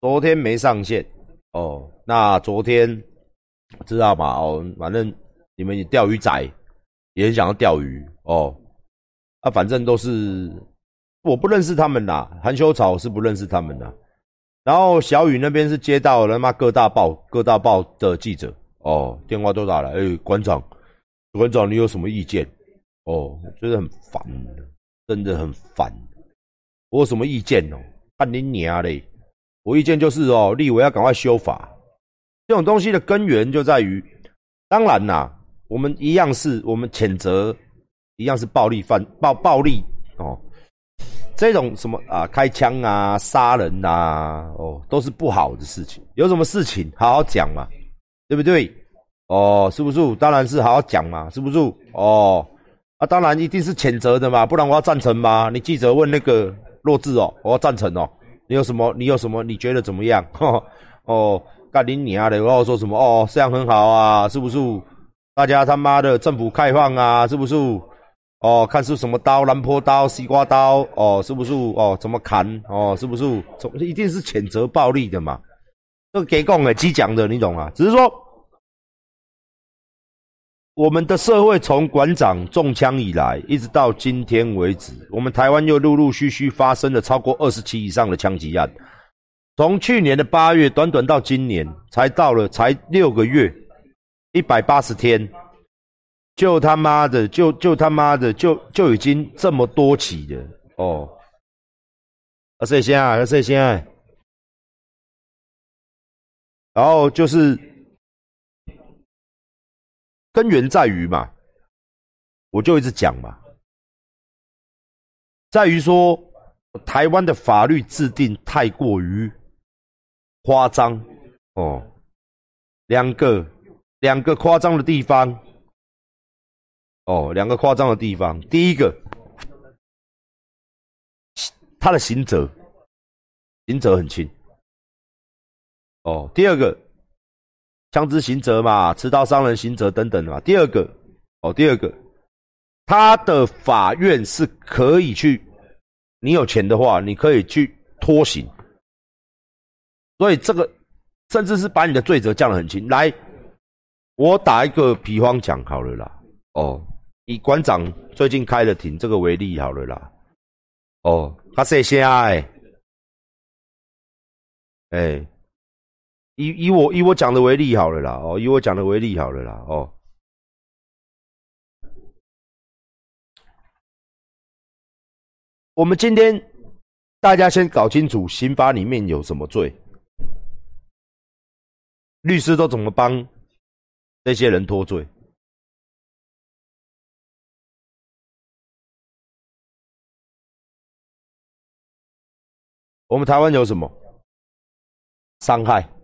昨天没上线哦。那昨天知道吗？哦，反正你们钓鱼仔也很想要钓鱼哦。啊，反正都是我不认识他们啦，含羞草是不认识他们的。然后小雨那边是接到了他妈各大报各大报的记者哦，电话都打来，哎，馆长，馆长你有什么意见？哦，觉得很烦，真的很烦。我有什么意见哦？看你娘嘞！我意见就是哦，立委要赶快修法。这种东西的根源就在于，当然啦，我们一样是我们谴责，一样是暴力犯暴暴力哦。这种什么啊，开枪啊，杀人呐，哦，都是不好的事情。有什么事情好好讲嘛，对不对？哦，是不是？当然是好好讲嘛，是不是？哦，啊，当然一定是谴责的嘛，不然我要赞成吗？你记者问那个弱智哦，我要赞成哦。你有什么？你有什么？你觉得怎么样？哦，干你娘的！然后说什么？哦，这样很好啊，是不是？大家他妈的政府开放啊，是不是？哦，看是什么刀，兰坡刀、西瓜刀，哦，是不是？哦，怎么砍？哦，是不是？一定是谴责暴力的嘛？这个给供的、机讲的，你懂啊？只是说。我们的社会从馆长中枪以来，一直到今天为止，我们台湾又陆陆续续发生了超过二十起以上的枪击案。从去年的八月，短短到今年，才到了才六个月，一百八十天，就他妈的，就就他妈的，就就已经这么多起了哦。啊，谁先啊？谁先啊？然后就是。根源在于嘛，我就一直讲嘛，在于说台湾的法律制定太过于夸张哦，两个两个夸张的地方哦，两个夸张的地方，第一个，他的刑责刑责很轻哦，第二个。枪支刑责嘛，持刀伤人刑责等等的嘛。第二个，哦，第二个，他的法院是可以去，你有钱的话，你可以去拖刑。所以这个甚至是把你的罪责降得很轻。来，我打一个比方讲好了啦。哦，以馆长最近开的庭这个为例好了啦。哦，他谁先哎？哎。以以我以我讲的为例好了啦，哦，以我讲的为例好了啦，哦。我们今天大家先搞清楚刑法里面有什么罪，律师都怎么帮这些人脱罪？我们台湾有什么伤害？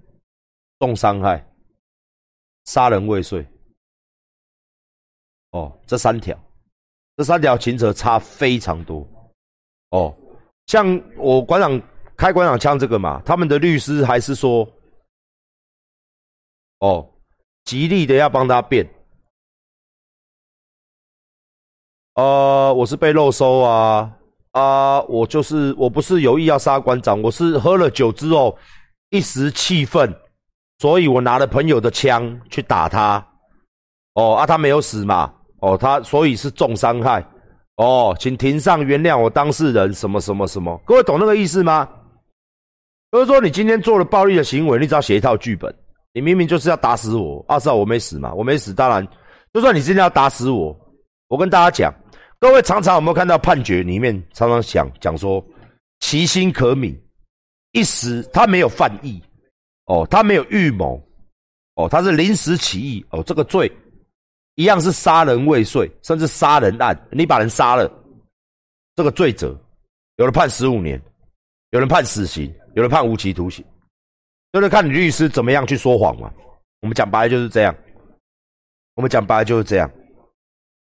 重伤害、杀人未遂，哦，这三条，这三条情节差非常多，哦，像我馆长开馆长枪这个嘛，他们的律师还是说，哦，极力的要帮他辩，呃，我是被漏收啊，啊，我就是我不是有意要杀馆长，我是喝了酒之后一时气愤。所以我拿了朋友的枪去打他，哦啊，他没有死嘛，哦，他所以是重伤害，哦，请庭上原谅我当事人什么什么什么，各位懂那个意思吗？就是说你今天做了暴力的行为，你只要写一套剧本，你明明就是要打死我，二是我没死嘛，我没死，当然，就算你今天要打死我，我跟大家讲，各位常常有没有看到判决里面常常想讲说，其心可悯，一时他没有犯意。哦，他没有预谋，哦，他是临时起意，哦，这个罪一样是杀人未遂，甚至杀人案，你把人杀了，这个罪责，有人判十五年，有人判死刑，有人判无期徒刑，就是看你律师怎么样去说谎嘛。我们讲白了就是这样，我们讲白了就是这样，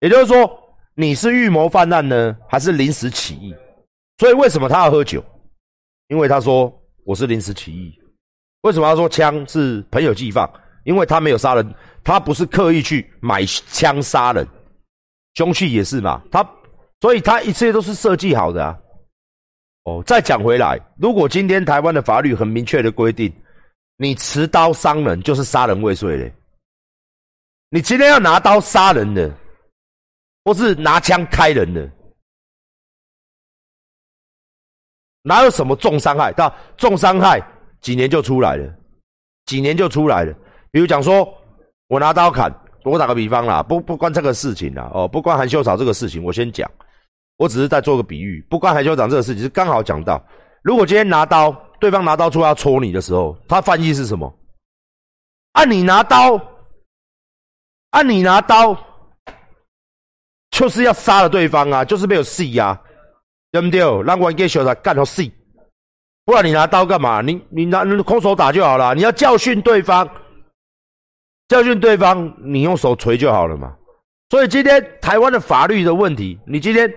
也就是说你是预谋犯案呢，还是临时起意？所以为什么他要喝酒？因为他说我是临时起意。为什么要说枪是朋友寄放？因为他没有杀人，他不是刻意去买枪杀人，凶器也是嘛，他，所以他一切都是设计好的啊。哦，再讲回来，如果今天台湾的法律很明确的规定，你持刀伤人就是杀人未遂嘞。你今天要拿刀杀人的，或是拿枪开人的，哪有什么重伤害？到重伤害几年就出来了，几年就出来了。比如讲说，我拿刀砍，我打个比方啦，不不关这个事情啦，哦，不关韩秀草这个事情，我先讲。我只是在做个比喻，不关韩秀长这个事情，是刚好讲到，如果今天拿刀，对方拿刀出来要戳你的时候，他翻译是什么？按你拿刀，按你拿刀，就是要杀了对方啊，就是没有戏呀，对不对？让我给小子干到死，不然你拿刀干嘛？你你拿空手打就好了，你要教训对方，教训对方，你用手锤就好了嘛。所以今天台湾的法律的问题，你今天。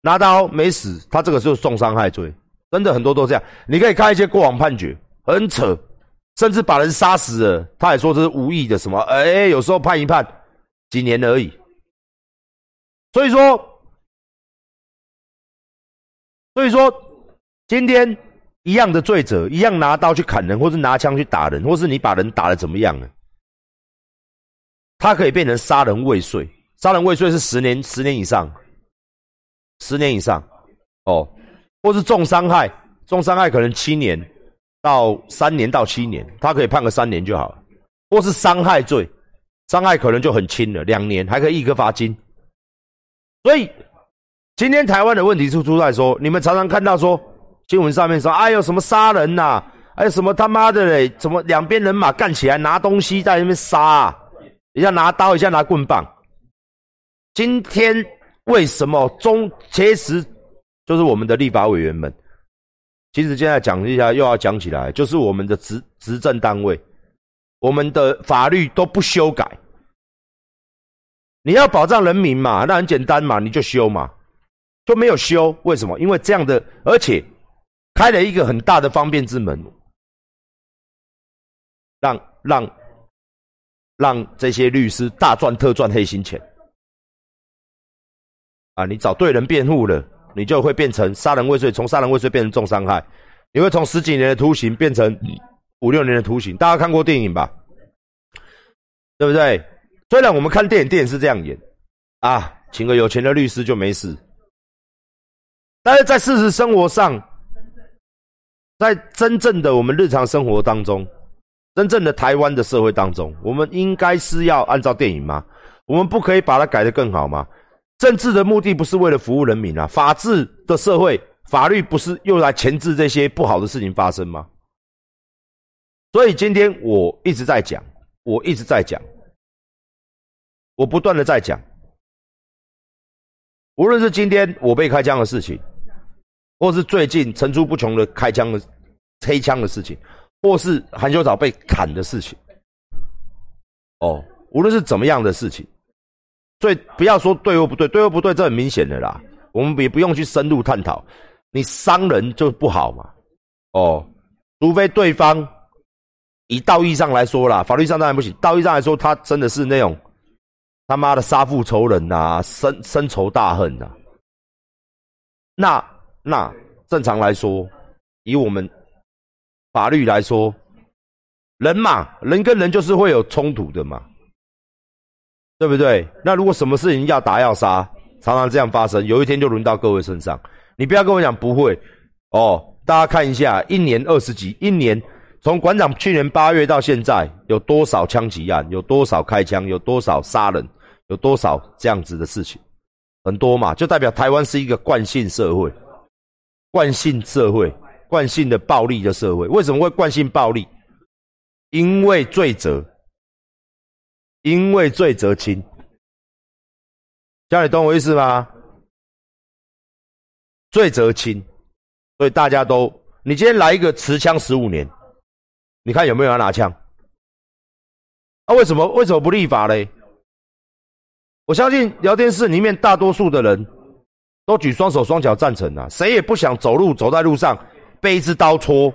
拿刀没死，他这个就是重伤害罪，真的很多都这样。你可以看一些过往判决，很扯，甚至把人杀死了，他还说这是无意的什么？哎，有时候判一判几年而已。所以说，所以说，今天一样的罪责，一样拿刀去砍人，或是拿枪去打人，或是你把人打的怎么样了，他可以变成杀人未遂，杀人未遂是十年，十年以上。十年以上，哦，或是重伤害，重伤害可能七年到三年到七年，他可以判个三年就好了。或是伤害罪，伤害可能就很轻了，两年还可以一颗罚金。所以今天台湾的问题是出在说，你们常常看到说新闻上面说，哎呦什么杀人呐，哎什么他妈的嘞，怎么两边人马干起来拿东西在那边杀，一下拿刀，一下拿棍棒。今天。为什么中其实就是我们的立法委员们？其实现在讲一下，又要讲起来，就是我们的执执政单位，我们的法律都不修改。你要保障人民嘛，那很简单嘛，你就修嘛，就没有修。为什么？因为这样的，而且开了一个很大的方便之门，让让让这些律师大赚特赚黑心钱。啊，你找对人辩护了，你就会变成杀人未遂，从杀人未遂变成重伤害，你会从十几年的徒刑变成五六年的徒刑。大家看过电影吧？对不对？虽然我们看电影，电影是这样演啊，请个有钱的律师就没事，但是在事实生活上，在真正的我们日常生活当中，真正的台湾的社会当中，我们应该是要按照电影吗？我们不可以把它改得更好吗？政治的目的不是为了服务人民啊！法治的社会，法律不是用来钳制这些不好的事情发生吗？所以今天我一直在讲，我一直在讲，我不断的在讲，无论是今天我被开枪的事情，或是最近层出不穷的开枪的黑枪的事情，或是韩秀藻被砍的事情，哦，无论是怎么样的事情。所以不要说对或不对，对或不对，这很明显的啦。我们也不用去深入探讨。你伤人就不好嘛？哦，除非对方以道义上来说啦，法律上当然不行。道义上来说，他真的是那种他妈的杀父仇人呐，深深仇大恨呐。那那正常来说，以我们法律来说，人嘛，人跟人就是会有冲突的嘛。对不对？那如果什么事情要打要杀，常常这样发生，有一天就轮到各位身上。你不要跟我讲不会哦。大家看一下，一年二十几，一年从馆长去年八月到现在，有多少枪击案？有多少开枪？有多少杀人？有多少这样子的事情？很多嘛，就代表台湾是一个惯性社会，惯性社会，惯性的暴力的社会。为什么会惯性暴力？因为罪责。因为罪责轻，这样你懂我意思吗？罪责轻，所以大家都，你今天来一个持枪十五年，你看有没有人拿枪？啊，为什么为什么不立法嘞？我相信聊天室里面大多数的人都举双手双脚赞成啊，谁也不想走路走在路上被一支刀戳，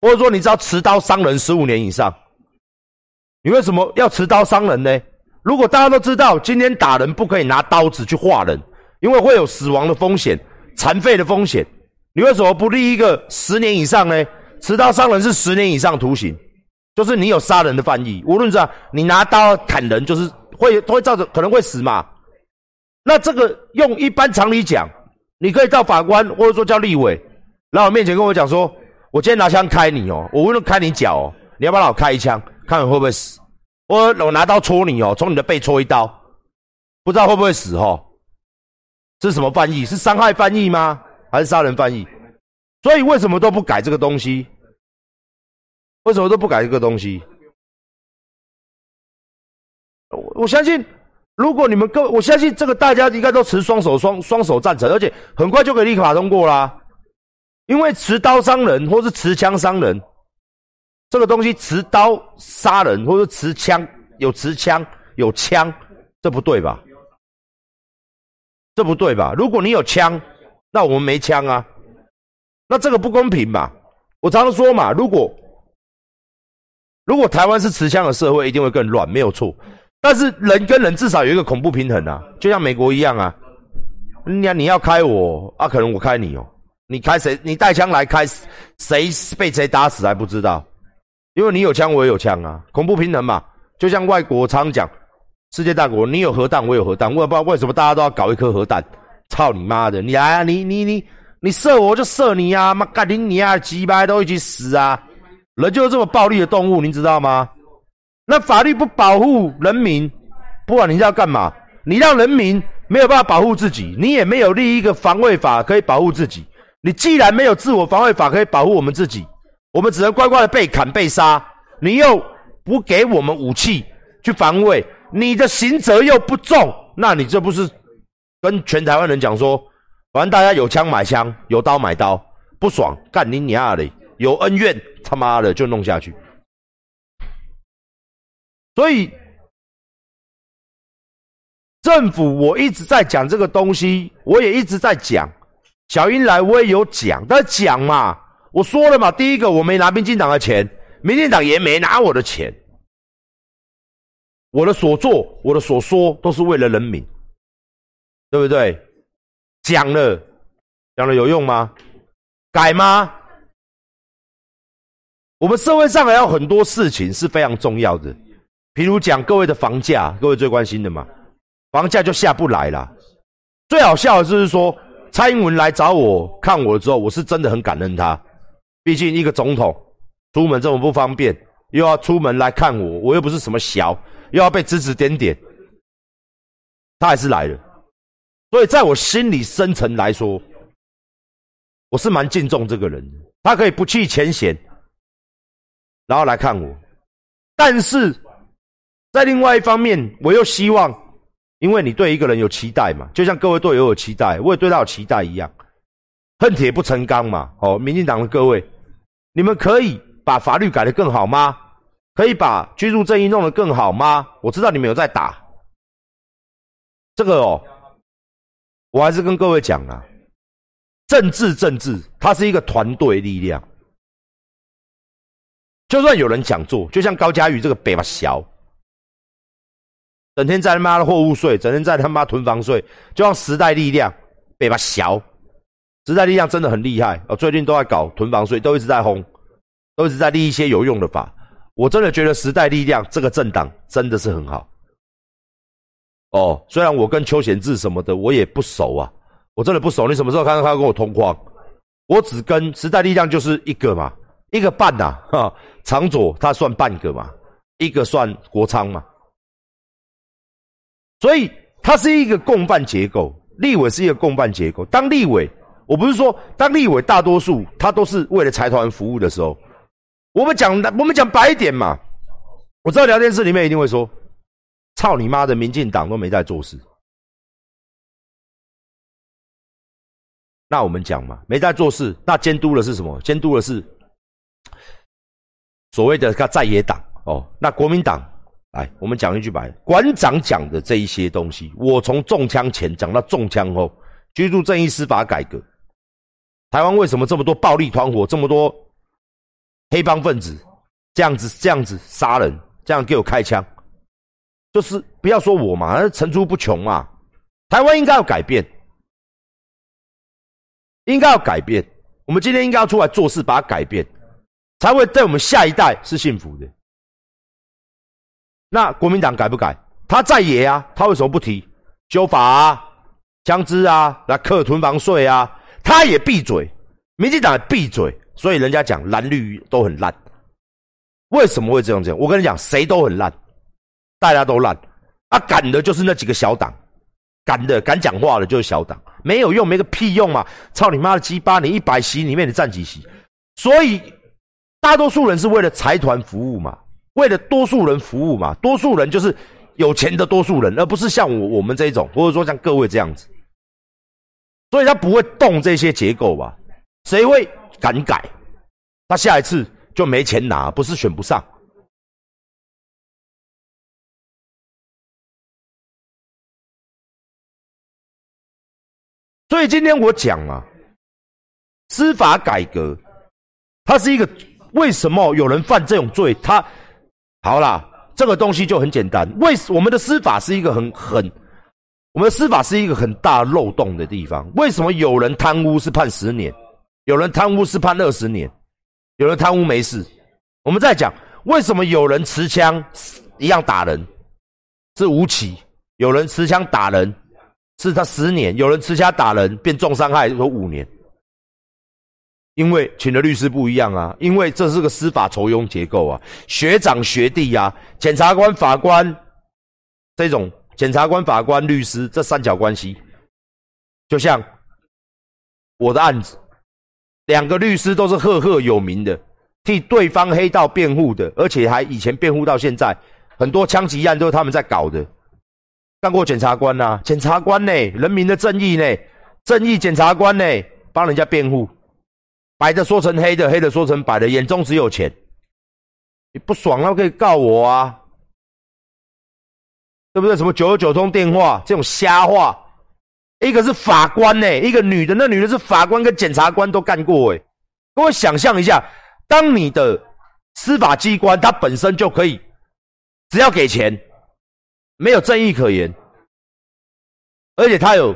或者说你知道持刀伤人十五年以上。你为什么要持刀伤人呢？如果大家都知道今天打人不可以拿刀子去划人，因为会有死亡的风险、残废的风险，你为什么不立一个十年以上呢？持刀伤人是十年以上徒刑，就是你有杀人的犯意，无论是你拿刀砍人，就是会会造成可能会死嘛。那这个用一般常理讲，你可以到法官或者说叫立委来我面前跟我讲说，我今天拿枪开你哦，我为了开你脚哦，你要不要我开一枪，看你会不会死？我我拿刀戳你哦，从你的背戳一刀，不知道会不会死哦？这是什么翻译？是伤害翻译吗？还是杀人翻译？所以为什么都不改这个东西？为什么都不改这个东西？我我相信，如果你们各，我相信这个大家应该都持双手双双手赞成，而且很快就可以立法通过啦。因为持刀伤人或是持枪伤人，这个东西持刀杀人或者持枪有持枪有枪，这不对吧？这不对吧？如果你有枪，那我们没枪啊。那这个不公平嘛？我常常说嘛，如果如果台湾是持枪的社会，一定会更乱，没有错。但是人跟人至少有一个恐怖平衡啊，就像美国一样啊。你你要开我啊，可能我开你哦。你开谁？你带枪来开谁？被谁打死还不知道？因为你有枪，我也有枪啊，恐怖平衡嘛。就像外国常讲，世界大国，你有核弹，我有核弹，我也不知道为什么大家都要搞一颗核弹。操你妈的！你来啊，你你你。你射我就射你啊！妈干你你啊！鸡巴都一起死啊！人就是这么暴力的动物，你知道吗？那法律不保护人民，不管你是要干嘛，你让人民没有办法保护自己，你也没有立一个防卫法可以保护自己。你既然没有自我防卫法可以保护我们自己，我们只能乖乖的被砍被杀。你又不给我们武器去防卫，你的刑责又不重，那你这不是跟全台湾人讲说？反正大家有枪买枪，有刀买刀，不爽干你娘的！有恩怨，他妈的就弄下去。所以政府我一直在讲这个东西，我也一直在讲。小英来我也有讲，但讲嘛，我说了嘛，第一个我没拿民进党的钱，民进党也没拿我的钱。我的所作，我的所说，都是为了人民，对不对？讲了，讲了有用吗？改吗？我们社会上还有很多事情是非常重要的，譬如讲各位的房价，各位最关心的嘛，房价就下不来了。最好笑的就是说，蔡英文来找我看我之后，我是真的很感恩他，毕竟一个总统出门这么不方便，又要出门来看我，我又不是什么小，又要被指指点点，他还是来了。所以，在我心里深层来说，我是蛮敬重这个人。他可以不计前嫌，然后来看我。但是，在另外一方面，我又希望，因为你对一个人有期待嘛，就像各位队友有期待，我也对他有期待一样。恨铁不成钢嘛。哦，民进党的各位，你们可以把法律改得更好吗？可以把居住正义弄得更好吗？我知道你们有在打这个哦。我还是跟各位讲啊，政治政治，它是一个团队力量。就算有人讲座，就像高嘉瑜这个北巴小，整天在他妈的货物税，整天在他妈囤房税，就像时代力量北巴小，时代力量真的很厉害哦，最近都在搞囤房税，都一直在轰，都一直在立一些有用的法。我真的觉得时代力量这个政党真的是很好。哦，虽然我跟邱显志什么的我也不熟啊，我真的不熟。你什么时候看到他跟我通话？我只跟时代力量就是一个嘛，一个半呐，哈，长左他算半个嘛，一个算国昌嘛，所以它是一个共办结构，立委是一个共办结构。当立委，我不是说当立委，大多数他都是为了财团服务的时候，我们讲我们讲白一点嘛，我知道聊天室里面一定会说。操你妈的！民进党都没在做事，那我们讲嘛，没在做事，那监督的是什么？监督的是所谓的他在野党哦。那国民党，来，我们讲一句白，馆长讲的这一些东西，我从中枪前讲到中枪后，居住正义司法改革，台湾为什么这么多暴力团伙，这么多黑帮分子，这样子这样子杀人，这样给我开枪？就是不要说我嘛，层出不穷嘛。台湾应该要改变，应该要改变。我们今天应该要出来做事，把它改变，才会对我们下一代是幸福的。那国民党改不改？他在野啊，他为什么不提修法啊、枪支啊、来克囤房税啊？他也闭嘴，民进党也闭嘴，所以人家讲蓝绿都很烂。为什么会这样讲？我跟你讲，谁都很烂，大家都烂。啊，敢的就是那几个小党，敢的敢讲话的就是小党，没有用，没个屁用嘛！操你妈的鸡巴！你一百席里面你占几席？所以大多数人是为了财团服务嘛，为了多数人服务嘛。多数人就是有钱的多数人，而不是像我我们这种，或者说像各位这样子。所以他不会动这些结构吧？谁会敢改？他下一次就没钱拿，不是选不上。所以今天我讲啊，司法改革，它是一个为什么有人犯这种罪？他好啦，这个东西就很简单。为我们的司法是一个很很，我们的司法是一个很大漏洞的地方。为什么有人贪污是判十年，有人贪污是判二十年，有人贪污没事？我们在讲为什么有人持枪一样打人是无期，有人持枪打人？是他十年，有人持枪打人变重伤害，说五年，因为请的律师不一样啊，因为这是个司法酬庸结构啊，学长学弟啊，检察官法官这种检察官法官律师这三角关系，就像我的案子，两个律师都是赫赫有名的，替对方黑道辩护的，而且还以前辩护到现在，很多枪击案都是他们在搞的。干过检察官呐，检察官呢，人民的正义呢，正义检察官呢，帮人家辩护，白的说成黑的，黑的说成白的，眼中只有钱，你不爽了可以告我啊，对不对？什么九九通电话这种瞎话，一个是法官呢，一个女的，那女的是法官跟检察官都干过哎，各位想象一下，当你的司法机关它本身就可以，只要给钱。没有正义可言，而且他有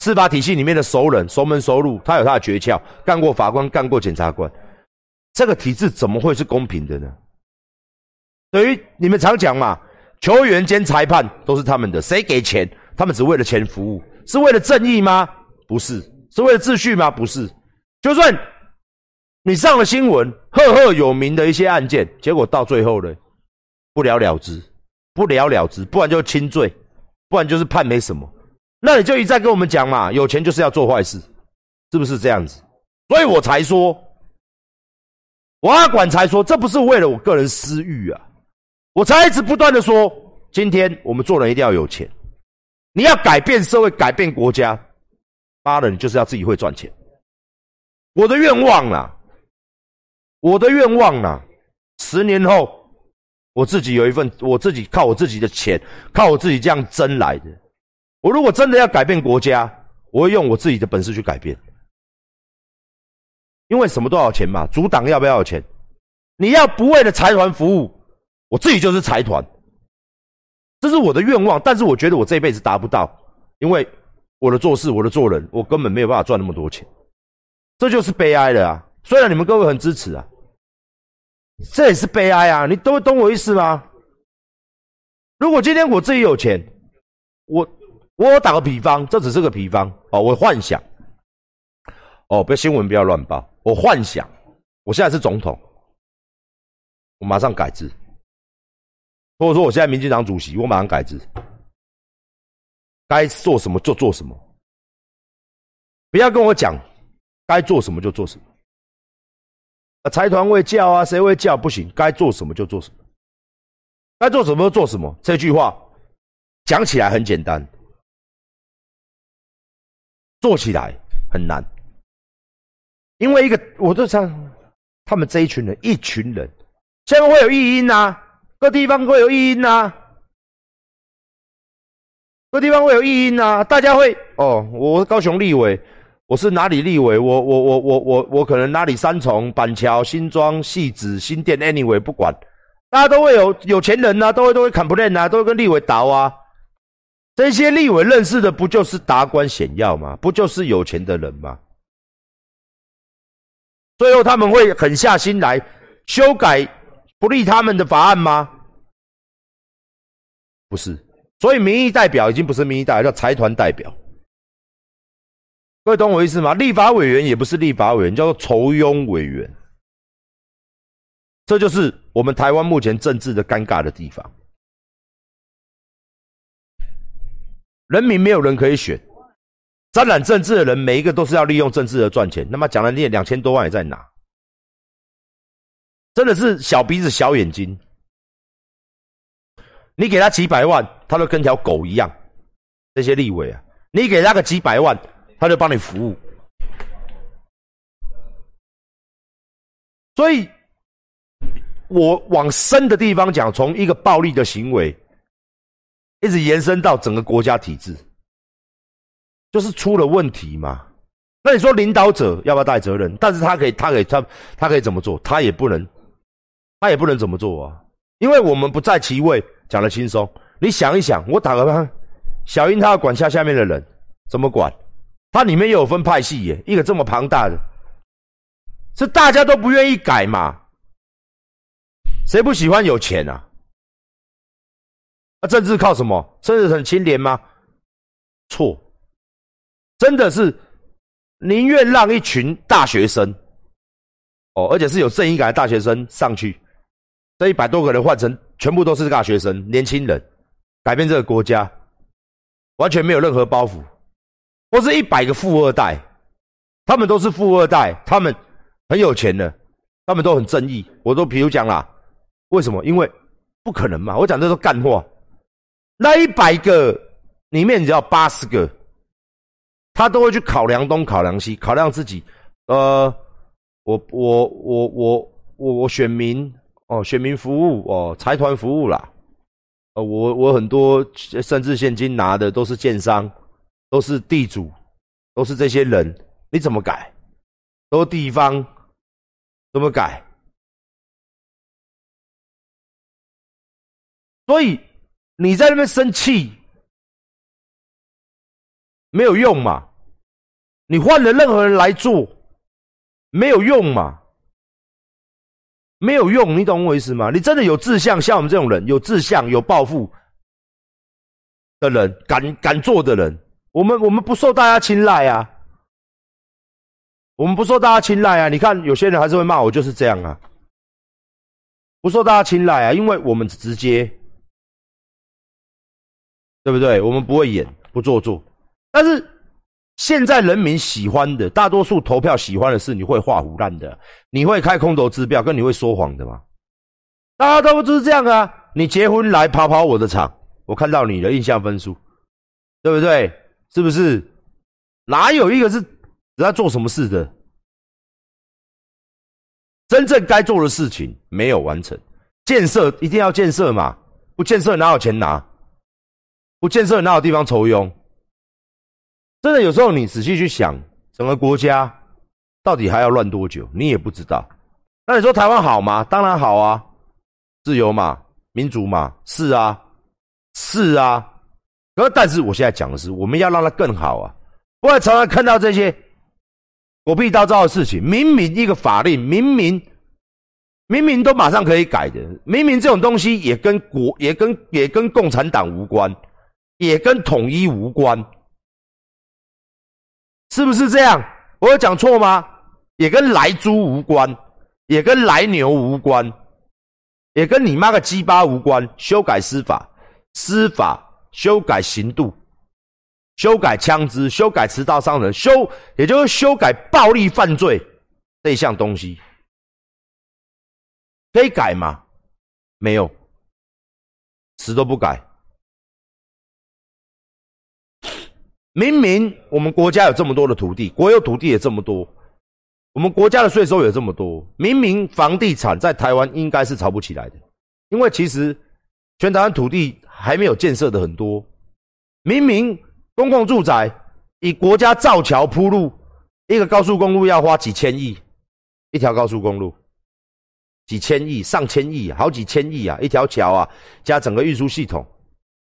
司法体系里面的熟人、熟门熟路，他有他的诀窍，干过法官，干过检察官，这个体制怎么会是公平的呢？等于你们常讲嘛，球员兼裁判都是他们的，谁给钱，他们只为了钱服务，是为了正义吗？不是，是为了秩序吗？不是。就算你上了新闻，赫赫有名的一些案件，结果到最后呢，不了了之。不了了之，不然就轻罪，不然就是判没什么。那你就一再跟我们讲嘛，有钱就是要做坏事，是不是这样子？所以我才说，我阿管才说，这不是为了我个人私欲啊，我才一直不断的说，今天我们做人一定要有钱，你要改变社会，改变国家，妈的，你就是要自己会赚钱。我的愿望啊，我的愿望啊，十年后。我自己有一份，我自己靠我自己的钱，靠我自己这样争来的。我如果真的要改变国家，我会用我自己的本事去改变。因为什么都要钱嘛，阻挡要不要钱？你要不为了财团服务，我自己就是财团，这是我的愿望。但是我觉得我这辈子达不到，因为我的做事，我的做人，我根本没有办法赚那么多钱，这就是悲哀的啊！虽然你们各位很支持啊。这也是悲哀啊！你都懂我意思吗？如果今天我自己有钱，我我打个比方，这只是个比方哦。我幻想，哦，不要新闻不要乱报。我幻想，我现在是总统，我马上改制。或者说我现在民进党主席，我马上改制，该做什么就做什么，不要跟我讲该做什么就做什么。啊财团会叫啊，谁会叫？不行，该做什么就做什么，该做什么就做什么。这句话讲起来很简单，做起来很难。因为一个，我就想，他们这一群人，一群人，下面会有异音呐，各地方会有异音呐，各地方会有异音呐，大家会哦，我高雄立委。我是哪里立委？我我我我我我可能哪里三重、板桥、新庄、戏子、新店，anyway 不管，大家都会有有钱人呐，都会都会砍不练呐，都会跟立委打啊。这些立委认识的不就是达官显要吗？不就是有钱的人吗？最后他们会狠下心来修改不利他们的法案吗？不是，所以民意代表已经不是民意代表，叫财团代表。各位懂我意思吗？立法委员也不是立法委员，叫做筹庸委员。这就是我们台湾目前政治的尴尬的地方。人民没有人可以选，沾染政治的人，每一个都是要利用政治的赚钱。那么讲了，你两千多万也在拿，真的是小鼻子小眼睛。你给他几百万，他都跟条狗一样。这些立委啊，你给他个几百万，他就帮你服务。所以。我往深的地方讲，从一个暴力的行为，一直延伸到整个国家体制，就是出了问题嘛。那你说领导者要不要带责任？但是他可以，他可以，他他可以怎么做？他也不能，他也不能怎么做啊？因为我们不在其位，讲的轻松。你想一想，我打个比方，小英他要管下下面的人，怎么管？他里面又有分派系耶，一个这么庞大的，是大家都不愿意改嘛？谁不喜欢有钱啊？啊，政治靠什么？政治很清廉吗？错，真的是宁愿让一群大学生，哦，而且是有正义感的大学生上去，这一百多个人换成全部都是大学生、年轻人，改变这个国家，完全没有任何包袱。或是一百个富二代，他们都是富二代，他们很有钱的，他们都很正义。我都比如讲啦。为什么？因为不可能嘛！我讲这都干话。那一百个里面，只要八十个，他都会去考量东、考量西，考量自己。呃，我、我、我、我、我、我选民哦，选民服务哦，财团服务啦。呃，我我很多甚至现金拿的都是建商，都是地主，都是这些人。你怎么改？都地方怎么改？所以你在那边生气没有用嘛？你换了任何人来做没有用嘛？没有用，你懂我意思吗？你真的有志向，像我们这种人有志向、有抱负的人，敢敢做的人，我们我们不受大家青睐啊！我们不受大家青睐啊！你看有些人还是会骂我，就是这样啊，不受大家青睐啊，因为我们直接。对不对？我们不会演，不做作。但是现在人民喜欢的，大多数投票喜欢的是你会画胡烂的，你会开空头支票，跟你会说谎的吗？大家都不是这样啊！你结婚来跑跑我的场，我看到你的印象分数，对不对？是不是？哪有一个是人家做什么事的？真正该做的事情没有完成，建设一定要建设嘛，不建设哪有钱拿？不建设哪有地方筹用？真的有时候你仔细去想，整个国家到底还要乱多久？你也不知道。那你说台湾好吗？当然好啊，自由嘛，民主嘛，是啊，是啊。可是但是我现在讲的是，我们要让它更好啊！不然常常看到这些狗屁倒灶的事情，明明一个法令，明明明明都马上可以改的，明明这种东西也跟国也跟也跟共产党无关。也跟统一无关，是不是这样？我有讲错吗？也跟来猪无关，也跟来牛无关，也跟你妈个鸡巴无关。修改司法，司法修改刑度，修改枪支，修改持刀伤人，修也就是修改暴力犯罪这一项东西，可以改吗？没有，死都不改。明明我们国家有这么多的土地，国有土地也这么多，我们国家的税收也这么多。明明房地产在台湾应该是炒不起来的，因为其实全台湾土地还没有建设的很多。明明公共住宅以国家造桥铺路，一个高速公路要花几千亿，一条高速公路几千亿、上千亿、好几千亿啊！一条桥啊，加整个运输系统，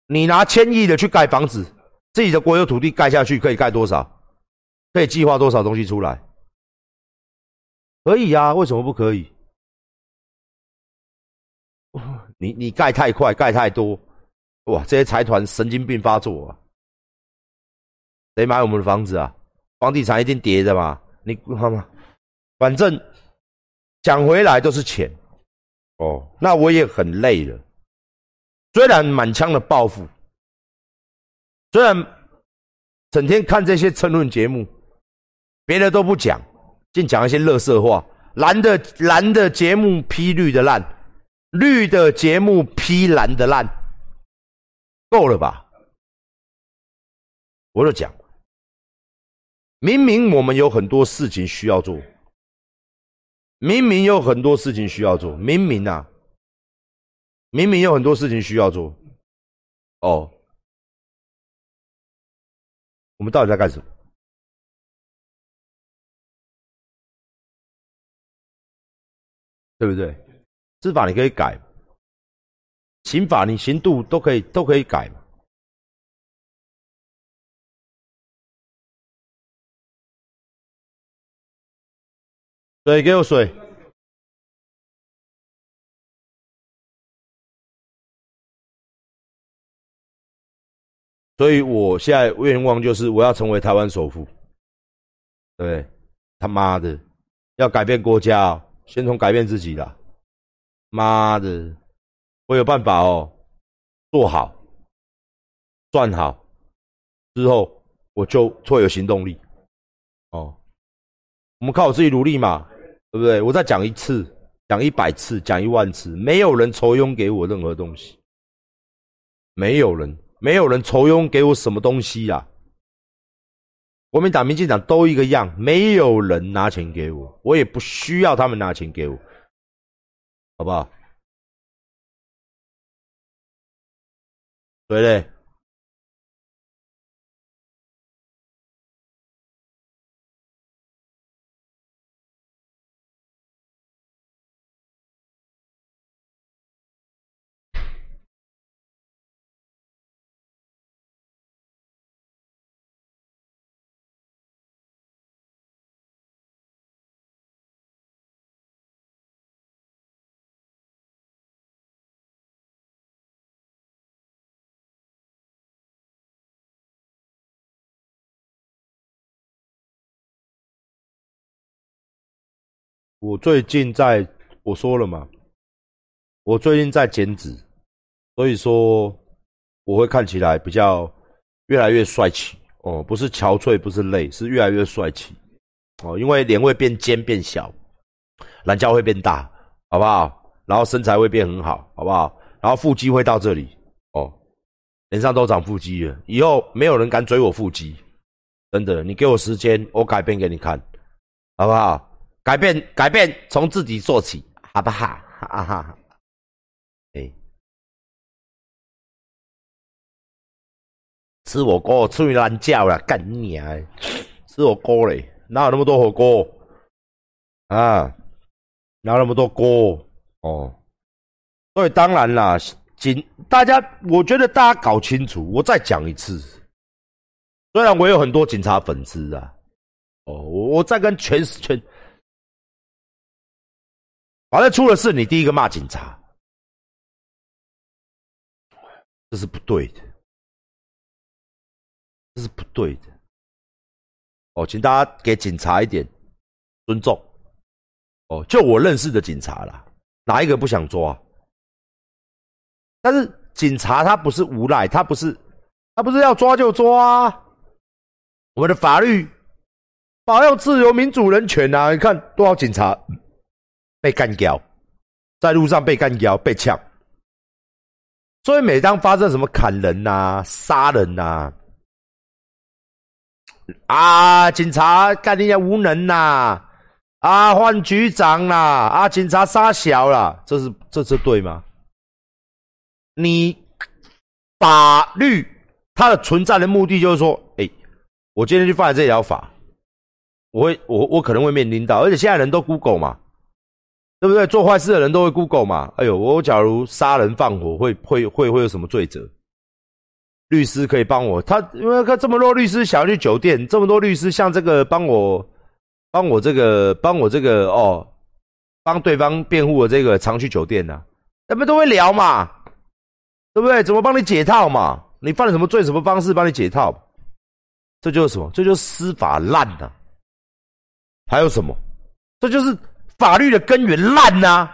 你拿千亿的去盖房子。自己的国有土地盖下去可以盖多少？可以计划多少东西出来？可以啊，为什么不可以？你你盖太快，盖太多，哇！这些财团神经病发作啊！谁买我们的房子啊？房地产一定跌的嘛？你好吗？反正讲回来都是钱哦。那我也很累了，虽然满腔的抱负，虽然整天看这些争论节目，别的都不讲，净讲一些乐色话。蓝的蓝的节目批绿的烂。绿的节目批蓝的烂，够了吧？我就讲，明明我们有很多事情需要做，明明有很多事情需要做，明明啊，明明有很多事情需要做，哦，我们到底在干什么？对不对？司法你可以改，刑法你刑度都可以都可以改嘛。水给我水。所以我现在愿望就是我要成为台湾首富。对，他妈的，要改变国家，先从改变自己啦。妈的，我有办法哦，做好，赚好之后，我就会有行动力。哦，我们靠我自己努力嘛，对不对？我再讲一次，讲一百次，讲一万次，没有人抽佣给我任何东西，没有人，没有人筹佣给我什么东西呀？国民党、民进党都一个样，没有人拿钱给我，我也不需要他们拿钱给我。好不好？对不对。我最近在，我说了嘛，我最近在减脂，所以说我会看起来比较越来越帅气哦，不是憔悴，不是累，是越来越帅气哦，因为脸会变尖变小，懒觉会变大，好不好？然后身材会变很好，好不好？然后腹肌会到这里哦，脸上都长腹肌了，以后没有人敢追我腹肌，真的，你给我时间，我改变给你看，好不好？改变，改变，从自己做起，好不好？哈哈，哎，吃火锅吃烂叫了，干你啊！吃火锅嘞，哪有那么多火锅啊？哪有那么多锅哦？所以当然啦，警大家，我觉得大家搞清楚，我再讲一次。虽然我有很多警察粉丝啊，哦，我我在跟全全。反正出了事，你第一个骂警察，这是不对的，这是不对的。哦，请大家给警察一点尊重。哦，就我认识的警察啦，哪一个不想抓？但是警察他不是无赖，他不是，他不是要抓就抓。我们的法律保佑自由、民主、人权啊！你看多少警察。被干掉，在路上被干掉、被呛，所以每当发生什么砍人呐、杀人呐，啊，警察干你家无能呐，啊，换局长啦，啊，警察杀小啦，这是这是对吗？你法律它的存在的目的就是说，哎，我今天去犯了这条法，我会我我可能会面临到，而且现在人都 Google 嘛。对不对？做坏事的人都会 Google 嘛？哎呦，我假如杀人放火，会会会会有什么罪责？律师可以帮我，他因为看这么多律师想要去酒店，这么多律师像这个帮我帮我这个帮我这个哦，帮对方辩护的这个常去酒店呐，他们都会聊嘛，对不对？怎么帮你解套嘛？你犯了什么罪？什么方式帮你解套？这就是什么？这就是司法烂呐！还有什么？这就是法律的根源烂呐！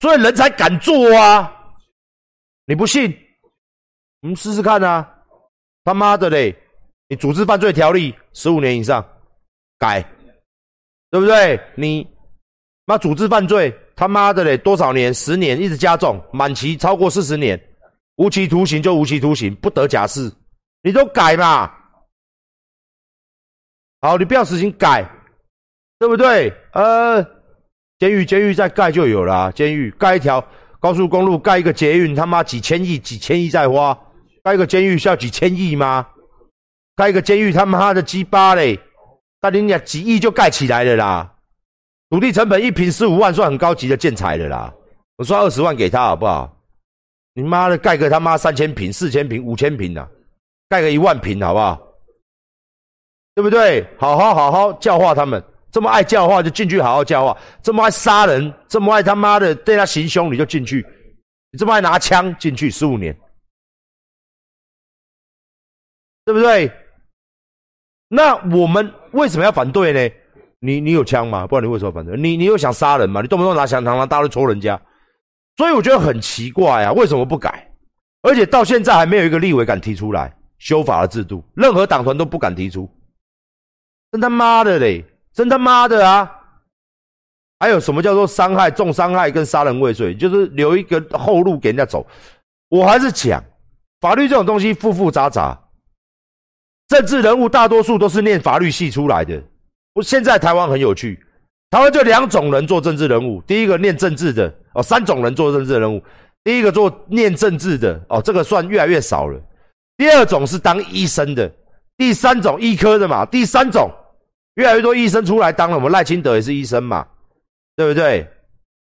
所以人才敢做啊！你不信？我们试试看啊！他妈的嘞！你组织犯罪条例十五年以上改，对不对？你妈组织犯罪他妈的嘞！多少年？十年一直加重，满期超过四十年，无期徒刑就无期徒刑，不得假释。你都改嘛？好，你不要死刑改，对不对？呃，监狱监狱再盖就有了，监狱盖一条高速公路，盖一个捷运，他妈几千亿几千亿在花，盖一个监狱需要几千亿吗？盖一个监狱他妈的鸡巴嘞，那你俩几亿就盖起来了啦，土地成本一平十五万，算很高级的建材了啦，我算二十万给他好不好？你妈的盖个他妈三千平、四千平、五千平的，盖个一万平好不好？对不对？好好好好教化他们，这么爱教化就进去好好教化。这么爱杀人，这么爱他妈的对他行凶，你就进去。你这么爱拿枪进去十五年，对不对？那我们为什么要反对呢？你你有枪吗？不然你为什么反对？你你又想杀人吗？你动不动拿枪拿大刀戳人家，所以我觉得很奇怪啊，为什么不改？而且到现在还没有一个立委敢提出来修法的制度，任何党团都不敢提出。真他妈的嘞！真他妈的啊！还有什么叫做伤害、重伤害跟杀人未遂？就是留一个后路给人家走。我还是讲，法律这种东西复复杂杂。政治人物大多数都是念法律系出来的。不现在台湾很有趣，台湾就两种人做政治人物：第一个念政治的哦，三种人做政治人物。第一个做念政治的哦，这个算越来越少了。第二种是当医生的。第三种医科的嘛，第三种越来越多医生出来当了，我们赖清德也是医生嘛，对不对？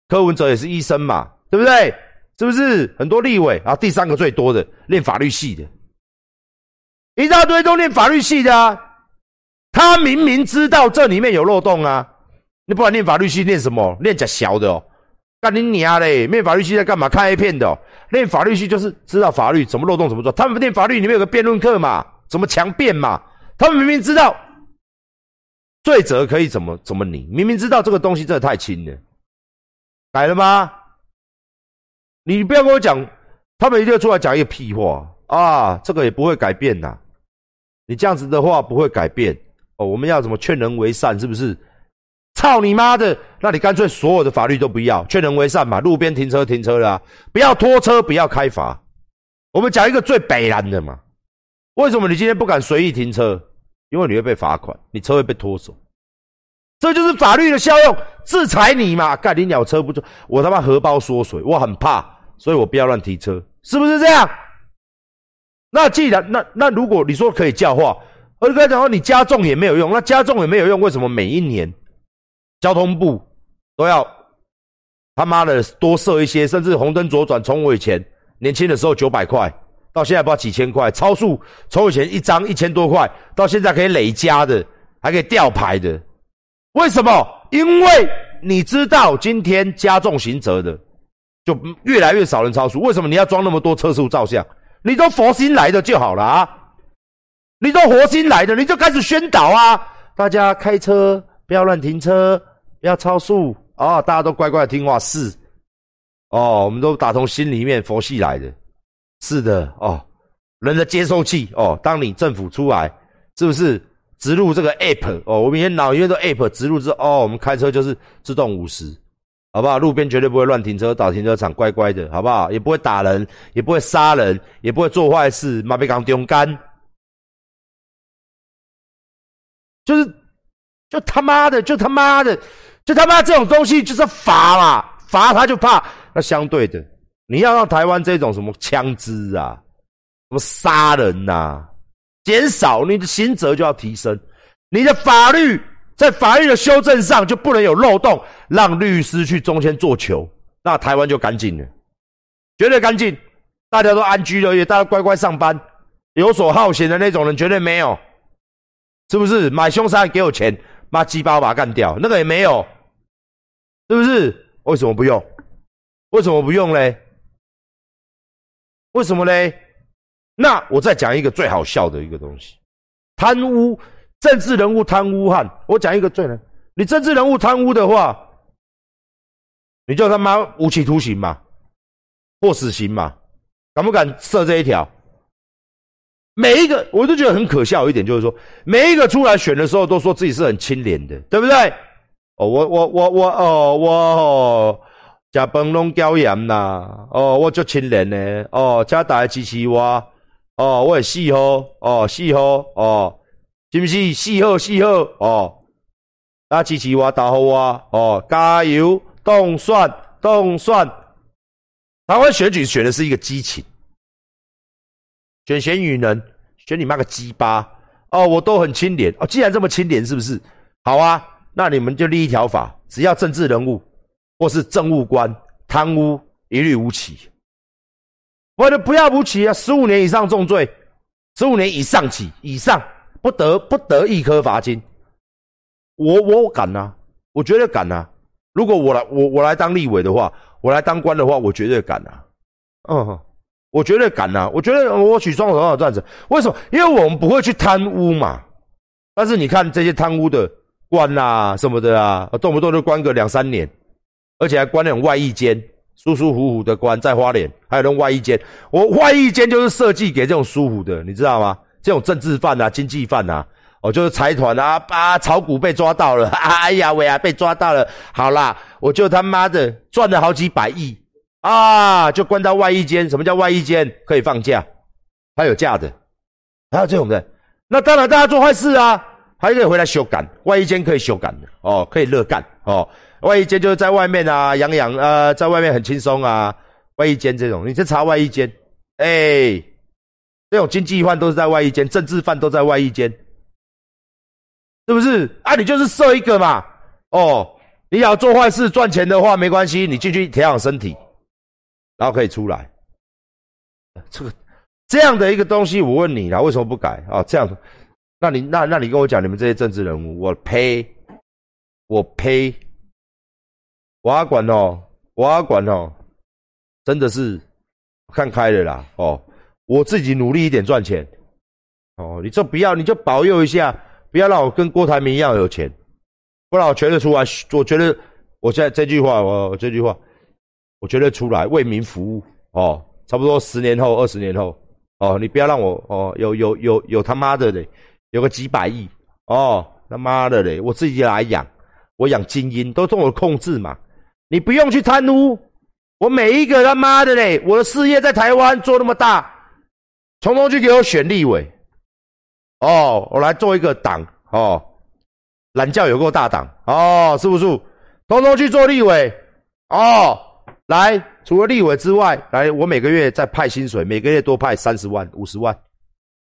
柯文哲也是医生嘛，对不对？是不是很多立委？啊第三个最多的练法律系的，一大堆都练法律系的啊。他明明知道这里面有漏洞啊，你不然练法律系练什么？练假小的哦，干你娘嘞！练法律系在干嘛？看 A 片的哦。练法律系就是知道法律怎么漏洞怎么做。他们练法律里面有个辩论课嘛。怎么强辩嘛？他们明明知道罪责可以怎么怎么拧，明明知道这个东西真的太轻了，改了吗？你不要跟我讲，他们一定要出来讲一个屁话啊！这个也不会改变呐。你这样子的话不会改变哦。我们要怎么劝人为善？是不是？操你妈的！那你干脆所有的法律都不要，劝人为善嘛。路边停车停车啦，不要拖车，不要开罚。我们讲一个最北然的嘛。为什么你今天不敢随意停车？因为你会被罚款，你车会被拖走。这就是法律的效用，制裁你嘛！干你鸟车不坐，我他妈荷包缩水，我很怕，所以我不要乱提车，是不是这样？那既然那那如果你说可以教化，我就跟他讲说，你加重也没有用，那加重也没有用，为什么每一年交通部都要他妈的多设一些，甚至红灯左转，从我以前年轻的时候九百块。到现在不知道几千块，超速从以前一张一千多块，到现在可以累加的，还可以吊牌的，为什么？因为你知道今天加重刑责的，就越来越少人超速。为什么你要装那么多测速照相？你都佛心来的就好了啊！你都佛心来的，你就开始宣导啊！大家开车不要乱停车，不要超速啊！大家都乖乖的听话是哦，我们都打从心里面佛系来的。是的哦，人的接收器哦，当你政府出来，是不是植入这个 app 哦？我们以前脑里面的 app 植入之后，哦，我们开车就是自动五十，好不好？路边绝对不会乱停车，到停车场乖乖的，好不好？也不会打人，也不会杀人，也不会做坏事，马被刚丢干，就是，就他妈的，就他妈的，就他妈这种东西就是罚嘛，罚他就怕，那相对的。你要让台湾这种什么枪支啊，什么杀人呐，减少你的刑责就要提升，你的法律在法律的修正上就不能有漏洞，让律师去中间做球，那台湾就干净了，绝对干净，大家都安居乐业，大家乖乖上班，游手好闲的那种人绝对没有，是不是？买凶杀给我钱，妈鸡巴把他干掉，那个也没有，是不是？为什么不用？为什么不用嘞？为什么嘞？那我再讲一个最好笑的一个东西：贪污，政治人物贪污案。我讲一个最呢，你政治人物贪污的话，你就他妈无期徒刑嘛，或死刑嘛，敢不敢设这一条？每一个我都觉得很可笑一点，就是说，每一个出来选的时候都说自己是很清廉的，对不对？哦，我我我我哦我。食饭拢椒盐啦，哦，我足清廉呢，哦，请大家支持我，哦，我会四号，哦，四号，哦，是不是？四号四号，哦，大家支持我，打好我，哦，加油，动算动算，台湾选举选的是一个激情，选贤与能，选你妈个鸡巴，哦，我都很清廉，哦，既然这么清廉，是不是？好啊，那你们就立一条法，只要政治人物。或是政务官贪污一律无期，我的不要无期啊！十五年以上重罪，十五年以上起以上不得不得一颗罚金。我我敢呐，我绝对敢呐！如果我来我我来当立委的话，我来当官的话，我绝对敢呐！嗯，我绝对敢呐！我觉得我举双手好这样子，为什么？因为我们不会去贪污嘛。但是你看这些贪污的官啊什么的啊，动不动就关个两三年。而且还关那种外衣间，舒舒服服的关在花莲，还有那种外衣间。我外衣间就是设计给这种舒服的，你知道吗？这种政治犯啊、经济犯啊，哦，就是财团啊，啊，炒股被抓到了，哎呀喂啊，被抓到了。好啦，我就他妈的赚了好几百亿啊，就关到外衣间。什么叫外衣间？可以放假，还有假的，还有这种的。那当然，大家做坏事啊，还可以回来修改。外衣间可以修改的哦，可以乐干哦。外衣间就是在外面啊，养养呃，在外面很轻松啊。外衣间这种，你去查外衣间，哎，这种经济犯都是在外衣间，政治犯都在外衣间，是不是？啊，你就是设一个嘛。哦，你要做坏事赚钱的话没关系，你进去调养身体，然后可以出来。这个这样的一个东西，我问你啦，为什么不改啊？这样，那你那那你跟我讲，你们这些政治人物，我呸，我呸。我要管哦，我要管哦，真的是看开了啦哦，我自己努力一点赚钱。哦，你这不要你就保佑一下，不要让我跟郭台铭一样有钱，不然我绝对出来，我觉得我现在这句话，我这句话，我绝对出来为民服务。哦，差不多十年后、二十年后。哦，你不要让我哦，有有有有他妈的嘞，有个几百亿。哦，他妈的嘞，我自己来养，我养精英都受我控制嘛。你不用去贪污，我每一个他妈的嘞，我的事业在台湾做那么大，从头去给我选立委，哦，我来做一个党哦，懒觉有够大党哦，是不是？通通去做立委哦，来，除了立委之外，来，我每个月再派薪水，每个月多派三十万、五十万，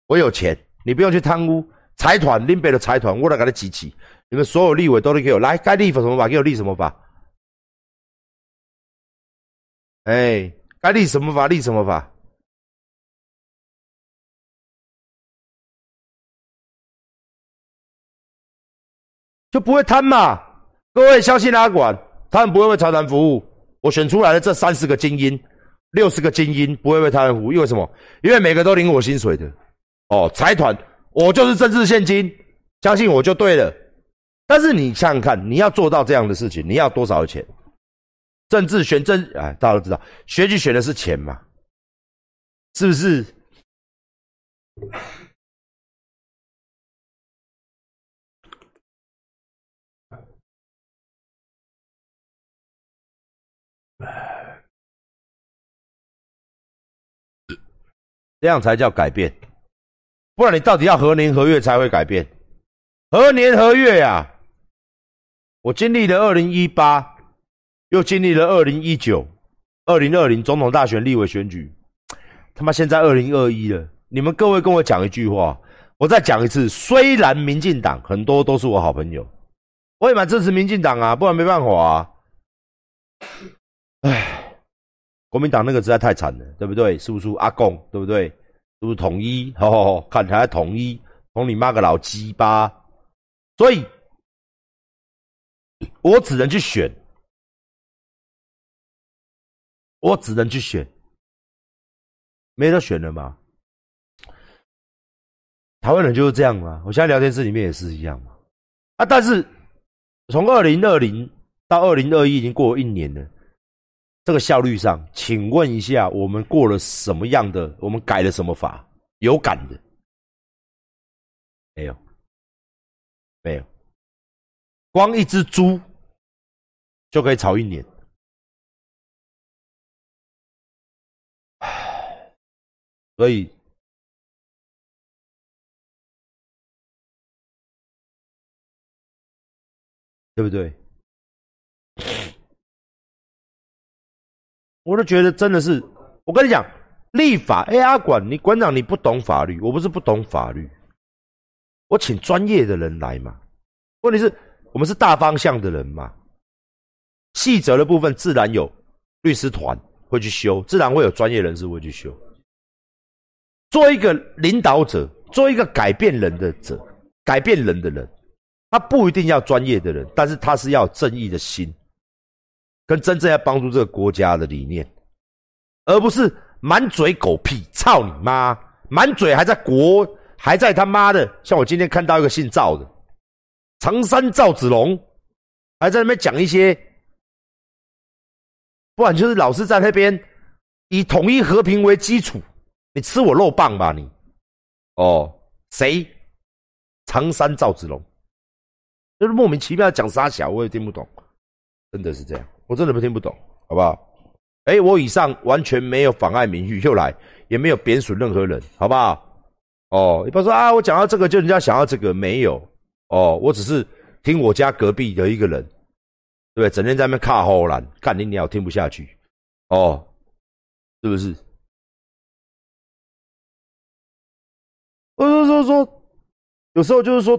我有钱，你不用去贪污，财团林北的财团，我来给他集齐，你们所有立委都得给我来，该立法什么法，给我立什么法。哎，该立什么法立什么法，就不会贪嘛？各位相信阿管，他们不会为财团服务。我选出来的这三十个精英，六十个精英不会为他人服务，因为什么？因为每个都领我薪水的。哦，财团，我就是政治现金，相信我就对了。但是你想想看，你要做到这样的事情，你要多少钱？政治选政，哎，大家都知道，选举选的是钱嘛，是不是？这样才叫改变，不然你到底要何年何月才会改变？何年何月呀？我经历了二零一八。又经历了二零一九、二零二零总统大选、立委选举，他妈现在二零二一了。你们各位跟我讲一句话，我再讲一次。虽然民进党很多都是我好朋友，我也蛮支持民进党啊，不然没办法啊。唉，国民党那个实在太惨了，对不对？是不是阿贡？对不对？是不是统一？吼吼吼，看起来统一，统你妈个老鸡巴！所以我只能去选，我只能去选，没得选了嘛？台湾人就是这样嘛，我现在聊天室里面也是一样嘛。啊，但是从二零二零到二零二一已经过了一年了，这个效率上，请问一下，我们过了什么样的？我们改了什么法？有感的没有？没有，光一只猪就可以炒一年，所以。对不对？我都觉得真的是，我跟你讲，立法，哎，阿管，你馆长你不懂法律，我不是不懂法律，我请专业的人来嘛。问题是，我们是大方向的人嘛，细则的部分自然有律师团会去修，自然会有专业人士会去修。做一个领导者，做一个改变人的者，改变人的人。他不一定要专业的人，但是他是要正义的心，跟真正要帮助这个国家的理念，而不是满嘴狗屁，操你妈！满嘴还在国，还在他妈的，像我今天看到一个姓赵的，常山赵子龙，还在那边讲一些，不然就是老是在那边以统一和平为基础，你吃我肉棒吧你！哦，谁？常山赵子龙。就是莫名其妙讲傻小，我也听不懂，真的是这样，我真的不听不懂，好不好？哎，我以上完全没有妨碍名誉，又来也没有贬损任何人，好不好？哦，你不要说啊，我讲到这个就人家想要这个，没有哦，我只是听我家隔壁的一个人，对不对？整天在那边卡后栏，看你鸟听不下去，哦，是不是？我说说说，有时候就是说。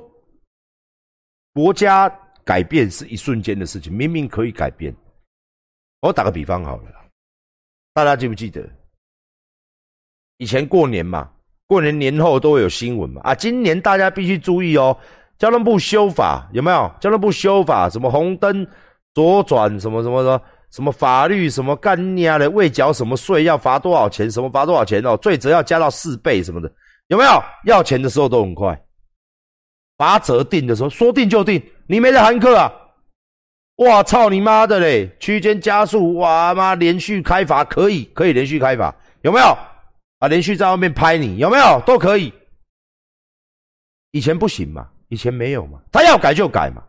国家改变是一瞬间的事情，明明可以改变。我打个比方好了，大家记不记得以前过年嘛？过年年后都会有新闻嘛？啊，今年大家必须注意哦，交通部修法有没有？交通部修法什么红灯左转什么什么什么，什么法律什么干呀的，未缴什么税要罚多少钱？什么罚多少钱哦？罪责要加到四倍什么的，有没有？要钱的时候都很快。八折定的时候，说定就定，你没得喊客啊！哇操你妈的嘞！区间加速，哇妈连续开罚可以，可以连续开罚，有没有？啊，连续在外面拍你，有没有？都可以。以前不行嘛，以前没有嘛，他要改就改嘛，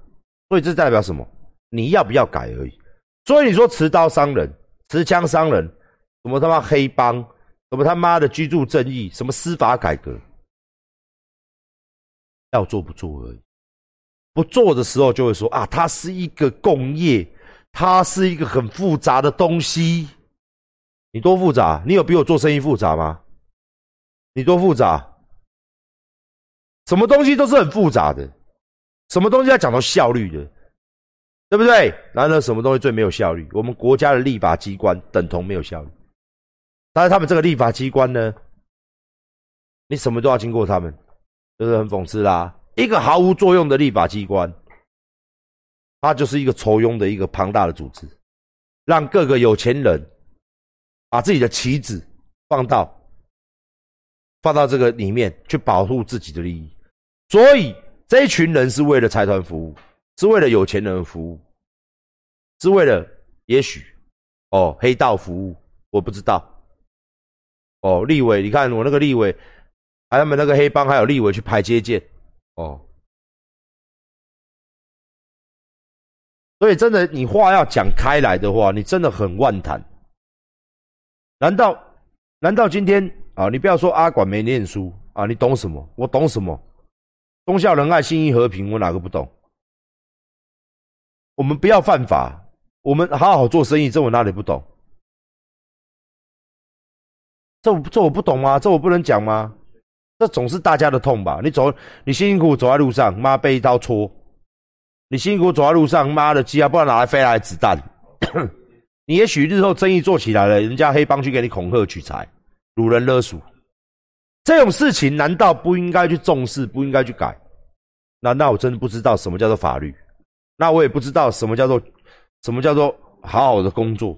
所以这代表什么？你要不要改而已。所以你说持刀伤人、持枪伤人，什么他妈黑帮，什么他妈的居住正义，什么司法改革。要做不做而已，不做的时候就会说啊，它是一个工业，它是一个很复杂的东西。你多复杂？你有比我做生意复杂吗？你多复杂？什么东西都是很复杂的，什么东西要讲到效率的，对不对？然后什么东西最没有效率？我们国家的立法机关等同没有效率。但是他们这个立法机关呢，你什么都要经过他们。就是很讽刺啦，一个毫无作用的立法机关，它就是一个抽佣的一个庞大的组织，让各个有钱人把自己的棋子放到放到这个里面去保护自己的利益，所以这一群人是为了财团服务，是为了有钱人服务，是为了也许哦黑道服务，我不知道哦立委，你看我那个立委。还他们那个黑帮还有立委去排接见，哦，所以真的，你话要讲开来的话，你真的很万谈。难道难道今天啊，你不要说阿管没念书啊，你懂什么？我懂什么？忠孝仁爱、信义和平，我哪个不懂？我们不要犯法，我们好好做生意，这我哪里不懂？这我这我不懂吗？这我不能讲吗？这总是大家的痛吧？你走，你辛辛苦苦走在路上，妈被一刀戳；你辛辛苦苦走在路上，妈的鸡啊，不知道哪来飞来子弹。你也许日后生意做起来了，人家黑帮去给你恐吓取财、掳人勒赎，这种事情难道不应该去重视？不应该去改？难道我真的不知道什么叫做法律？那我也不知道什么叫做什么叫做好好的工作，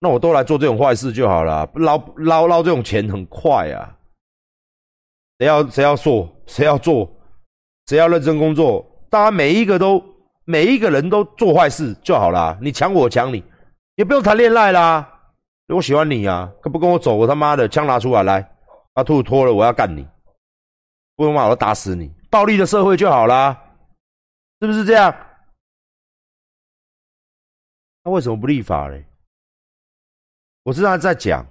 那我都来做这种坏事就好了，捞捞捞这种钱很快啊。谁要谁要做，谁要做，谁要认真工作，大家每一个都每一个人都做坏事就好了。你抢我抢你，也不用谈恋爱啦。我喜欢你啊，可不跟我走，我他妈的枪拿出来，来把兔子脱了，我要干你，不用骂我打死你。暴力的社会就好啦，是不是这样？那为什么不立法嘞？我是在讲，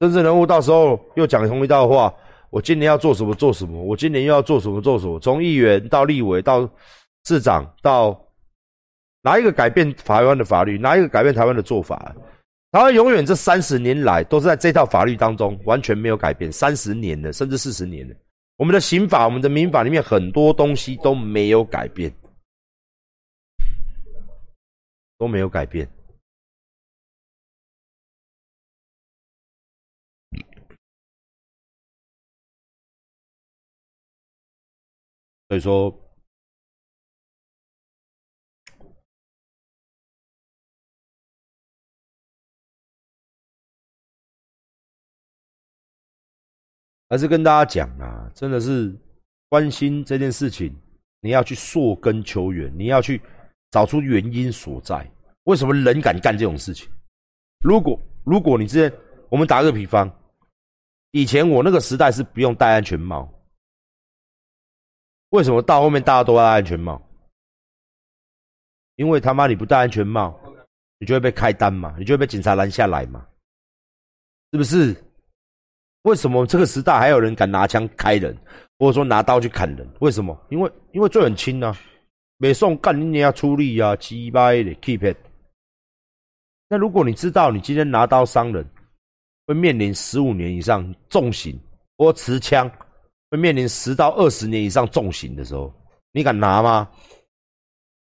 真正人物到时候又讲同一道话。我今年要做什么做什么，我今年又要做什么做什么。从议员到立委到市长，到哪一个改变台湾的法律，哪一个改变台湾的做法？台湾永远这三十年来都是在这套法律当中完全没有改变，三十年了，甚至四十年了。我们的刑法、我们的民法里面很多东西都没有改变，都没有改变。所以说，还是跟大家讲啊，真的是关心这件事情，你要去溯根求源，你要去找出原因所在。为什么人敢干这种事情？如果如果你之前，我们打个比方，以前我那个时代是不用戴安全帽。为什么到后面大家都戴安全帽？因为他妈你不戴安全帽，你就会被开单嘛，你就会被警察拦下来嘛，是不是？为什么这个时代还有人敢拿枪开人，或者说拿刀去砍人？为什么？因为因为罪很轻啊，没送干你也要出力啊，鸡巴的 keep it。那如果你知道你今天拿刀伤人，会面临十五年以上重刑，或持枪。面临十到二十年以上重刑的时候，你敢拿吗？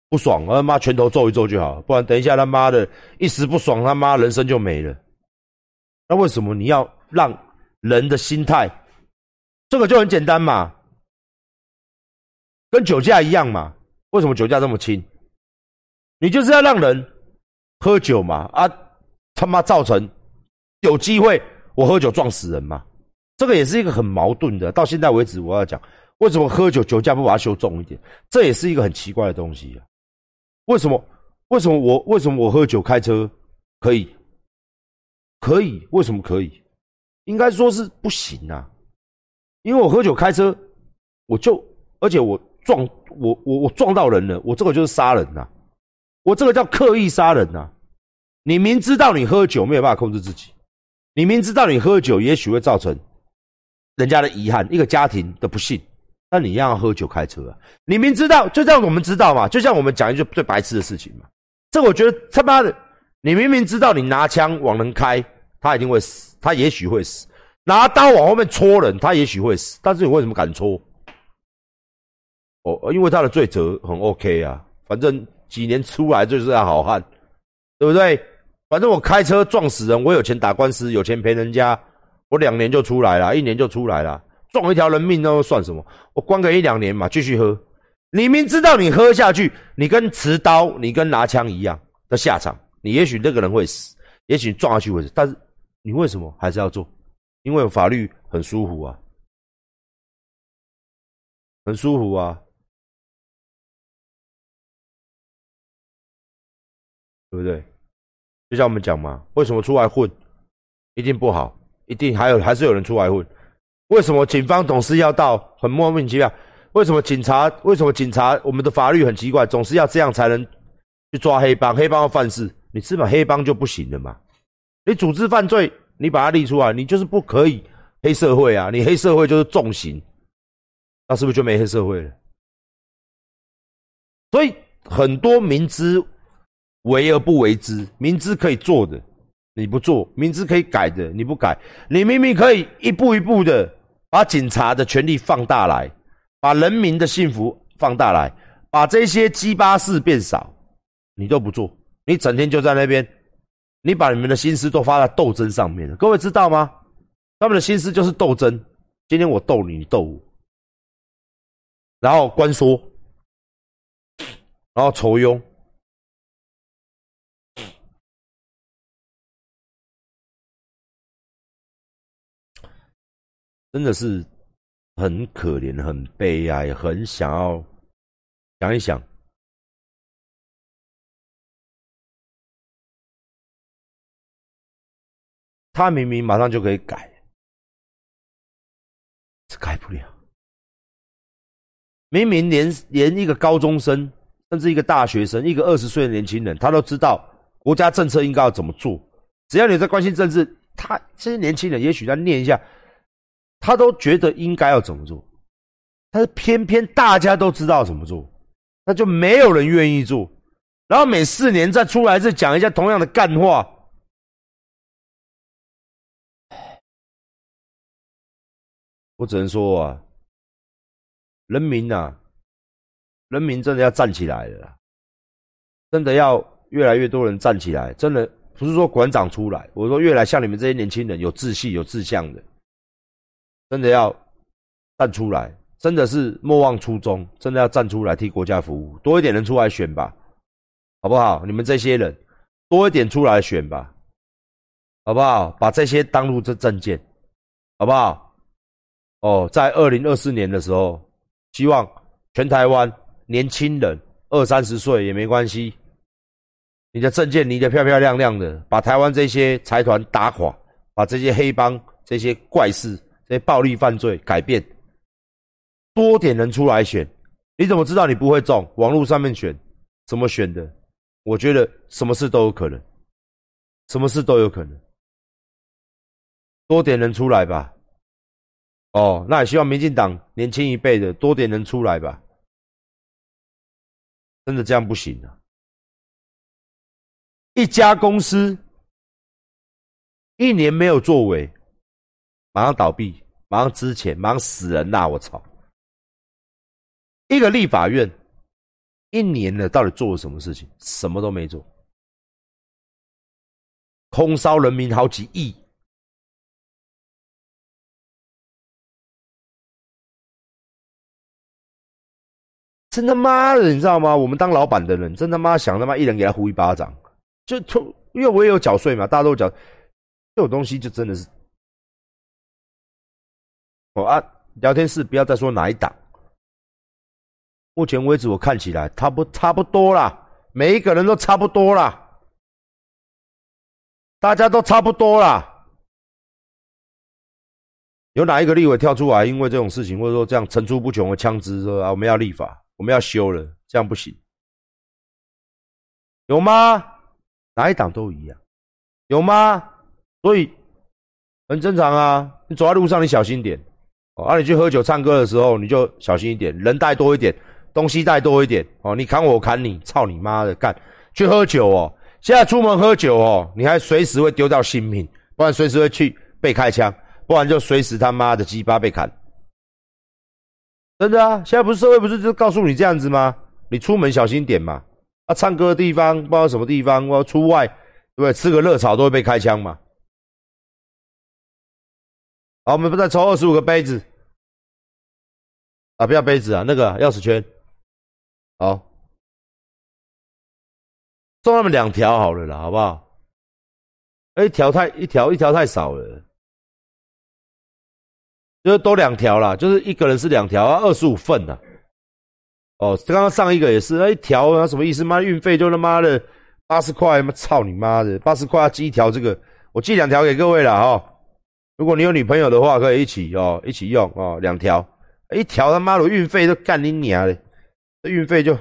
不爽，他妈拳头揍一揍就好，不然等一下他妈的一时不爽，他妈人生就没了。那为什么你要让人的心态？这个就很简单嘛，跟酒驾一样嘛。为什么酒驾这么轻？你就是要让人喝酒嘛，啊他妈造成有机会我喝酒撞死人嘛。这个也是一个很矛盾的。到现在为止，我要讲为什么喝酒酒驾不把它修重一点，这也是一个很奇怪的东西啊。为什么？为什么我为什么我喝酒开车可以？可以？为什么可以？应该说是不行啊。因为我喝酒开车，我就而且我撞我我我撞到人了，我这个就是杀人呐。我这个叫刻意杀人呐。你明知道你喝酒没有办法控制自己，你明知道你喝酒也许会造成。人家的遗憾，一个家庭的不幸，那你一样喝酒开车啊？你明知道，就这样我们知道嘛？就像我们讲一句最白痴的事情嘛。这我觉得他妈的，你明明知道你拿枪往人开，他一定会死，他也许会死；拿刀往后面戳人，他也许会死。但是你为什么敢戳？哦，因为他的罪责很 OK 啊，反正几年出来就是个好汉，对不对？反正我开车撞死人，我有钱打官司，有钱赔人家。我两年就出来了，一年就出来了，撞一条人命那又算什么？我关个一两年嘛，继续喝。你明知道你喝下去，你跟持刀、你跟拿枪一样的下场，你也许那个人会死，也许撞下去会死，但是你为什么还是要做？因为法律很舒服啊，很舒服啊，对不对？就像我们讲嘛，为什么出来混一定不好？一定还有还是有人出来混？为什么警方总是要到很莫名其妙？为什么警察？为什么警察？我们的法律很奇怪，总是要这样才能去抓黑帮？黑帮要犯事，你是把黑帮就不行了嘛？你组织犯罪，你把它立出来，你就是不可以黑社会啊！你黑社会就是重刑，那是不是就没黑社会了？所以很多明知为而不为之，明知可以做的。你不做，明知可以改的，你不改，你明明可以一步一步的把警察的权力放大来，把人民的幸福放大来，把这些鸡巴事变少，你都不做，你整天就在那边，你把你们的心思都花在斗争上面了。各位知道吗？他们的心思就是斗争。今天我斗你，你斗我，然后关说，然后仇庸，真的是很可怜、很悲哀、很想要想一想。他明明马上就可以改，是改不了。明明连连一个高中生，甚至一个大学生，一个二十岁的年轻人，他都知道国家政策应该要怎么做。只要你在关心政治，他这些年轻人也许他念一下，他都觉得应该要怎么做。但是偏偏大家都知道怎么做，那就没有人愿意做。然后每四年再出来再讲一下同样的干话。我只能说啊，人民呐，人民真的要站起来了，真的要越来越多人站起来。真的不是说馆长出来，我说越来像你们这些年轻人有志气、有志向的，真的要站出来，真的是莫忘初衷，真的要站出来替国家服务。多一点人出来选吧，好不好？你们这些人多一点出来选吧，好不好？把这些当入这证件，好不好？哦，在二零二四年的时候，希望全台湾年轻人二三十岁也没关系，你的证件离得漂漂亮亮的，把台湾这些财团打垮，把这些黑帮、这些怪事、暴力犯罪改变，多点人出来选。你怎么知道你不会中？网络上面选，怎么选的？我觉得什么事都有可能，什么事都有可能，多点人出来吧。哦，那也希望民进党年轻一辈的多点人出来吧。真的这样不行啊！一家公司一年没有作为，马上倒闭，忙之前忙，死人呐！我操！一个立法院一年了，到底做了什么事情？什么都没做，空烧人民好几亿。真他妈的，你知道吗？我们当老板的人，真他妈想他妈一人给他呼一巴掌，就从因为我也有缴税嘛，大家都缴，这种东西就真的是，哦啊，聊天室不要再说哪一档，目前为止我看起来差不差不多啦，每一个人都差不多啦，大家都差不多啦，有哪一个立委跳出来，因为这种事情或者说这样层出不穷的枪支说啊，我们要立法。我们要修了，这样不行，有吗？哪一党都一样，有吗？所以很正常啊。你走在路上，你小心点哦。啊，你去喝酒唱歌的时候，你就小心一点，人带多一点，东西带多一点哦。你砍我，我砍你，操你妈的干！去喝酒哦，现在出门喝酒哦，你还随时会丢掉性命，不然随时会去被开枪，不然就随时他妈的鸡巴被砍。真的啊，现在不是社会不是就告诉你这样子吗？你出门小心点嘛。啊，唱歌的地方不知道什么地方，我要出外，对不对？吃个热炒都会被开枪嘛。好，我们不再抽二十五个杯子啊，不要杯子啊，那个钥匙圈。好，送他们两条好了啦，好不好？一条太一条一条太少了。就是多两条啦，就是一个人是两条啊，二十五份的。哦，刚刚上一个也是，那一条啊，什么意思？妈，运费就他妈的八十块，妈操你妈的，八十块寄一条这个，我寄两条给各位了哈。如果你有女朋友的话，可以一起哦，一起用哦，两条，一条他妈的运费都干你娘的，这运费就。